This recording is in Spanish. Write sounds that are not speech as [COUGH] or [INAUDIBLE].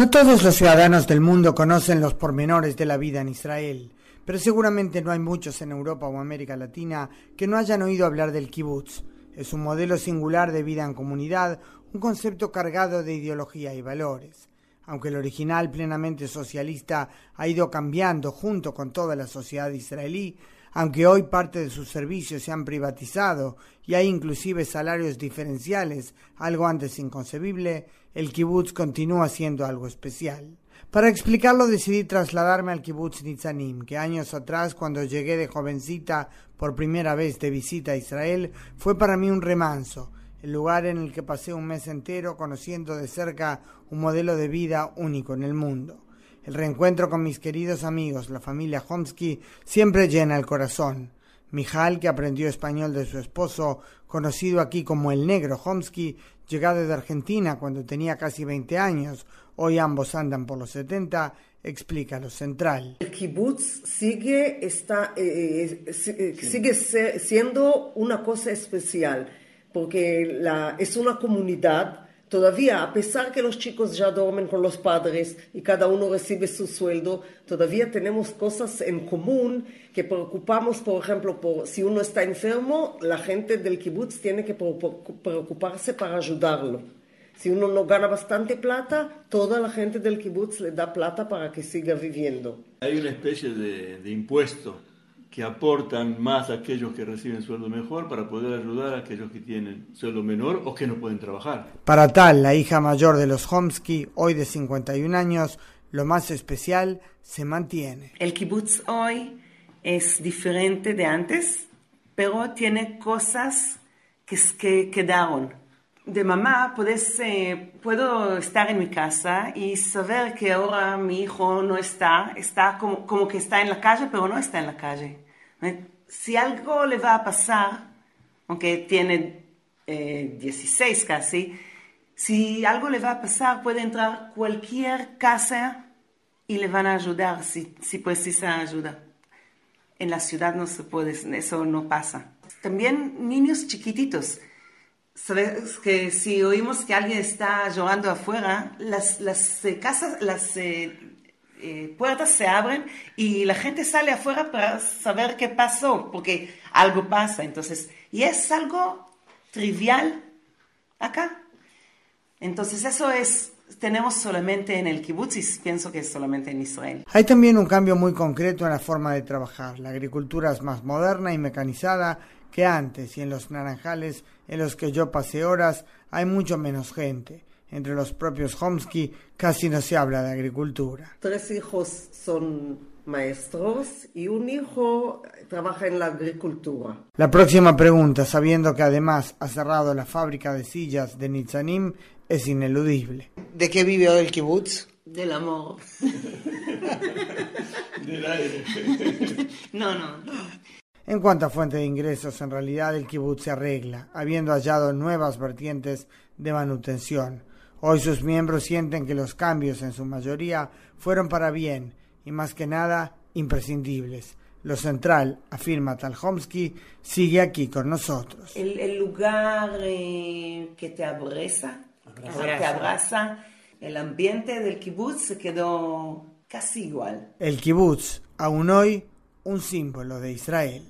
No todos los ciudadanos del mundo conocen los pormenores de la vida en Israel, pero seguramente no hay muchos en Europa o América Latina que no hayan oído hablar del kibbutz. Es un modelo singular de vida en comunidad, un concepto cargado de ideología y valores. Aunque el original plenamente socialista ha ido cambiando junto con toda la sociedad israelí, aunque hoy parte de sus servicios se han privatizado y hay inclusive salarios diferenciales, algo antes inconcebible, el kibutz continúa siendo algo especial. Para explicarlo decidí trasladarme al kibutz Nitzanim, que años atrás, cuando llegué de jovencita por primera vez de visita a Israel, fue para mí un remanso, el lugar en el que pasé un mes entero conociendo de cerca un modelo de vida único en el mundo. El reencuentro con mis queridos amigos, la familia Homsky, siempre llena el corazón. Mijal, que aprendió español de su esposo, conocido aquí como el negro Homsky, llegado de Argentina cuando tenía casi 20 años, hoy ambos andan por los 70, explica lo central. El kibbutz sigue, está, eh, eh, eh, sigue siendo una cosa especial, porque la, es una comunidad Todavía, a pesar que los chicos ya duermen con los padres y cada uno recibe su sueldo, todavía tenemos cosas en común que preocupamos, por ejemplo, si uno está enfermo, la gente del kibbutz tiene que preocuparse para ayudarlo. Si uno no gana bastante plata, toda la gente del kibbutz le da plata para que siga viviendo. Hay una especie de impuesto que aportan más a aquellos que reciben sueldo mejor para poder ayudar a aquellos que tienen sueldo menor o que no pueden trabajar. Para tal, la hija mayor de los Homsky, hoy de 51 años, lo más especial se mantiene. El kibutz hoy es diferente de antes, pero tiene cosas que, que quedaron. De mamá eh, puedo estar en mi casa y saber que ahora mi hijo no está, está como, como que está en la calle, pero no está en la calle. Si algo le va a pasar, aunque tiene 16 eh, casi, si algo le va a pasar, puede entrar cualquier casa y le van a ayudar si, si precisa ayuda. En la ciudad no se puede, eso no pasa. También niños chiquititos Sabes que si oímos que alguien está llorando afuera, las, las eh, casas, las eh, eh, puertas se abren y la gente sale afuera para saber qué pasó, porque algo pasa. Entonces, y es algo trivial acá. Entonces, eso es tenemos solamente en el kibbutz y pienso que es solamente en Israel. Hay también un cambio muy concreto en la forma de trabajar. La agricultura es más moderna y mecanizada que antes y en los naranjales en los que yo pasé horas hay mucho menos gente. Entre los propios Homsky casi no se habla de agricultura. Tres hijos son maestros y un hijo trabaja en la agricultura. La próxima pregunta, sabiendo que además ha cerrado la fábrica de sillas de Nitzanim, es ineludible. ¿De qué vive hoy el kibutz? Del amor. [LAUGHS] Del aire. [LAUGHS] no, no. En cuanto a fuente de ingresos, en realidad el kibutz se arregla, habiendo hallado nuevas vertientes de manutención. Hoy sus miembros sienten que los cambios en su mayoría fueron para bien y más que nada imprescindibles. Lo central, afirma Talhomsky, sigue aquí con nosotros. El, lugar eh, que te abraza, te abraza, el ambiente del kibutz se quedó casi igual. El kibutz, aún hoy, un símbolo de Israel.